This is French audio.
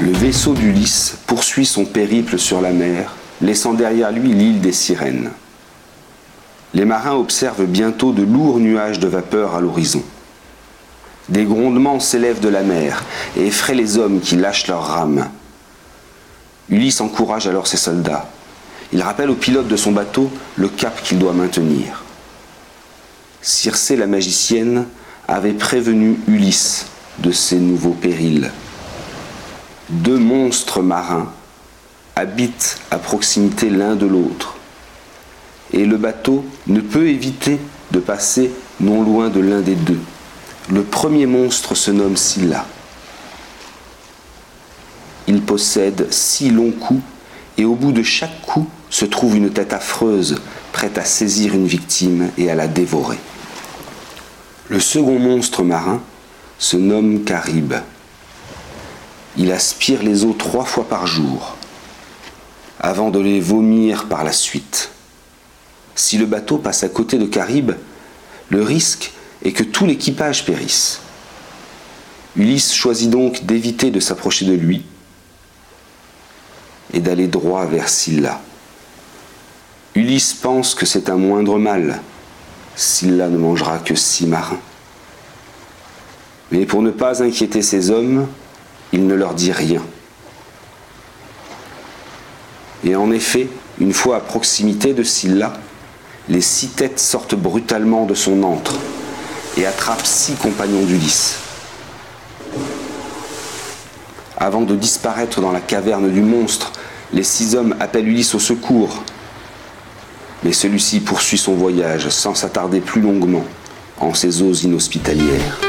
vaisseau d'Ulysse poursuit son périple sur la mer, laissant derrière lui l'île des sirènes. Les marins observent bientôt de lourds nuages de vapeur à l'horizon. Des grondements s'élèvent de la mer et effraient les hommes qui lâchent leurs rames. Ulysse encourage alors ses soldats. Il rappelle au pilote de son bateau le cap qu'il doit maintenir. Circé la magicienne avait prévenu Ulysse de ces nouveaux périls. Deux monstres marins habitent à proximité l'un de l'autre, et le bateau ne peut éviter de passer non loin de l'un des deux. Le premier monstre se nomme Scylla. Il possède six longs coups et au bout de chaque coup se trouve une tête affreuse prête à saisir une victime et à la dévorer. Le second monstre marin se nomme Caribe. Il aspire les eaux trois fois par jour, avant de les vomir par la suite. Si le bateau passe à côté de Caribe, le risque est que tout l'équipage périsse. Ulysse choisit donc d'éviter de s'approcher de lui et d'aller droit vers Scylla. Ulysse pense que c'est un moindre mal, Scylla ne mangera que six marins. Mais pour ne pas inquiéter ses hommes, il ne leur dit rien. Et en effet, une fois à proximité de Scylla, les six têtes sortent brutalement de son antre et attrapent six compagnons d'Ulysse. Avant de disparaître dans la caverne du monstre, les six hommes appellent Ulysse au secours, mais celui-ci poursuit son voyage sans s'attarder plus longuement en ces eaux inhospitalières.